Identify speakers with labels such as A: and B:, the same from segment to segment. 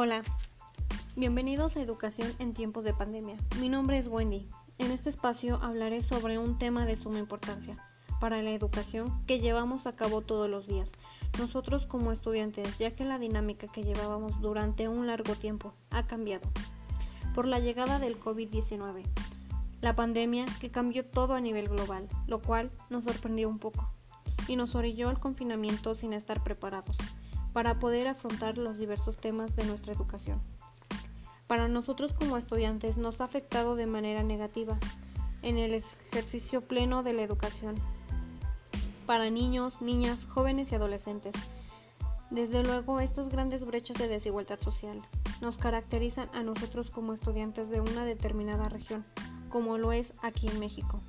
A: Hola, bienvenidos a Educación en tiempos de pandemia. Mi nombre es Wendy. En este espacio hablaré sobre un tema de suma importancia para la educación que llevamos a cabo todos los días, nosotros como estudiantes, ya que la dinámica que llevábamos durante un largo tiempo ha cambiado por la llegada del COVID-19, la pandemia que cambió todo a nivel global, lo cual nos sorprendió un poco y nos orilló al confinamiento sin estar preparados para poder afrontar los diversos temas de nuestra educación. Para nosotros como estudiantes nos ha afectado de manera negativa en el ejercicio pleno de la educación para niños, niñas, jóvenes y adolescentes. Desde luego, estas grandes brechas de desigualdad social nos caracterizan a nosotros como estudiantes de una determinada región, como lo es aquí en México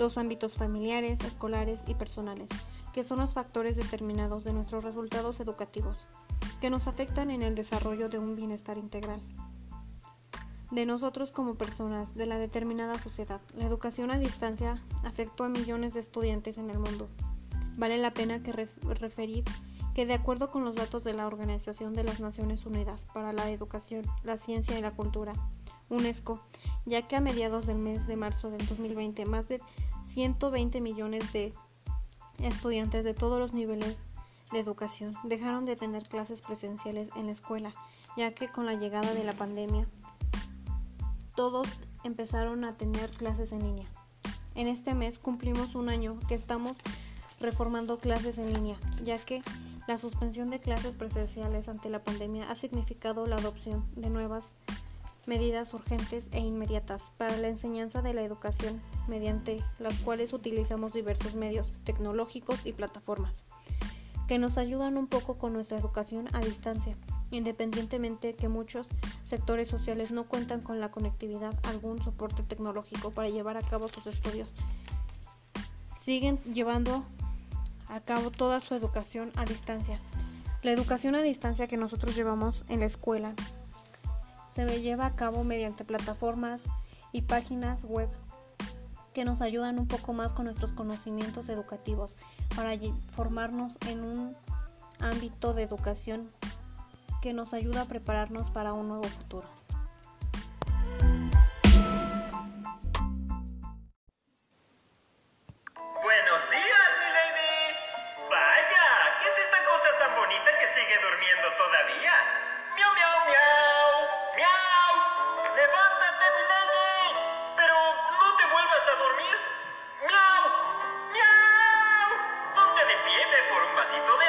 A: los ámbitos familiares, escolares y personales, que son los factores determinados de nuestros resultados educativos, que nos afectan en el desarrollo de un bienestar integral. De nosotros como personas, de la determinada sociedad, la educación a distancia afectó a millones de estudiantes en el mundo. Vale la pena que referir que de acuerdo con los datos de la Organización de las Naciones Unidas para la Educación, la Ciencia y la Cultura, UNESCO, ya que a mediados del mes de marzo del 2020 más de 120 millones de estudiantes de todos los niveles de educación dejaron de tener clases presenciales en la escuela, ya que con la llegada de la pandemia todos empezaron a tener clases en línea. En este mes cumplimos un año que estamos reformando clases en línea, ya que la suspensión de clases presenciales ante la pandemia ha significado la adopción de nuevas medidas urgentes e inmediatas para la enseñanza de la educación, mediante las cuales utilizamos diversos medios tecnológicos y plataformas, que nos ayudan un poco con nuestra educación a distancia, independientemente que muchos sectores sociales no cuentan con la conectividad, algún soporte tecnológico para llevar a cabo sus estudios. Siguen llevando a cabo toda su educación a distancia. La educación a distancia que nosotros llevamos en la escuela se lleva a cabo mediante plataformas y páginas web que nos ayudan un poco más con nuestros conocimientos educativos para formarnos en un ámbito de educación que nos ayuda a prepararnos para un nuevo futuro.
B: Buenos días, mi lady. Vaya, ¿qué es esta cosa tan bonita que sigue durmiendo todavía? Miau, miau, miau. Tito